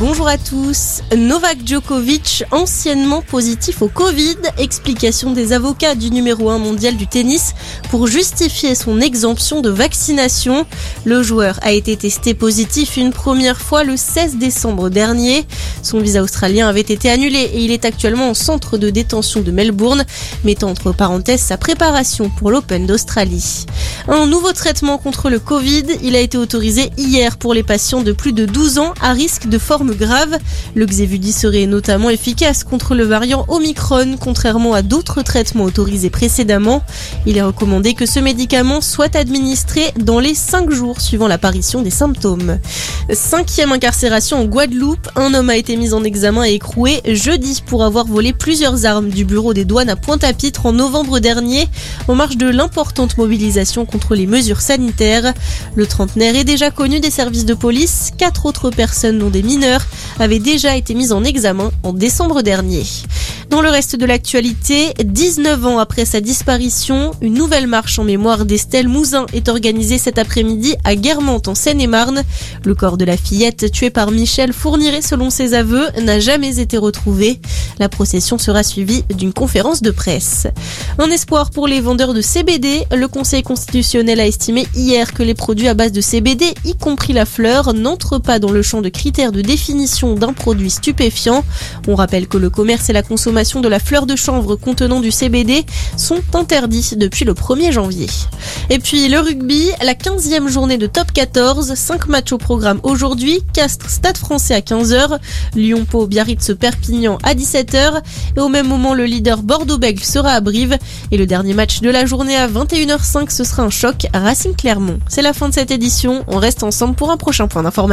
bonjour à tous. Novak Djokovic, anciennement positif au Covid, explication des avocats du numéro 1 mondial du tennis pour justifier son exemption de vaccination. Le joueur a été testé positif une première fois le 16 décembre dernier. Son visa australien avait été annulé et il est actuellement en centre de détention de Melbourne, mettant entre parenthèses sa préparation pour l'Open d'Australie. Un nouveau traitement contre le Covid, il a été autorisé hier pour les patients de plus de 12 ans à risque de forme grave. Le Xévudi serait notamment efficace contre le variant Omicron, contrairement à d'autres traitements autorisés précédemment. Il est recommandé que ce médicament soit administré dans les 5 jours suivant l'apparition des symptômes. Cinquième incarcération en Guadeloupe, un homme a été mis en examen et écroué jeudi pour avoir volé plusieurs armes du bureau des douanes à Pointe-à-Pitre en novembre dernier, en marge de l'importante mobilisation contre les mesures sanitaires. Le trentenaire est déjà connu des services de police, quatre autres personnes, dont des mineurs, avaient déjà été mises en examen en décembre dernier. Dans le reste de l'actualité, 19 ans après sa disparition, une nouvelle marche en mémoire d'Estelle Mouzin est organisée cet après-midi à Guermantes en Seine-et-Marne. Le corps de la fillette tuée par Michel Fourniret selon ses aveux n'a jamais été retrouvé. La procession sera suivie d'une conférence de presse. Un espoir pour les vendeurs de CBD, le Conseil constitutionnel a estimé hier que les produits à base de CBD, y compris la fleur, n'entrent pas dans le champ de critères de définition d'un produit stupéfiant. On rappelle que le commerce et la consommation de la fleur de chanvre contenant du CBD sont interdits depuis le 1er janvier. Et puis le rugby, la 15e journée de top 14, 5 matchs au programme aujourd'hui, Castres Stade français à 15h, Lyon-Pau Biarritz Perpignan à 17h et au même moment le leader Bordeaux-Bègles sera à Brive et le dernier match de la journée à 21h05 ce sera un choc Racing Clermont. C'est la fin de cette édition, on reste ensemble pour un prochain point d'information.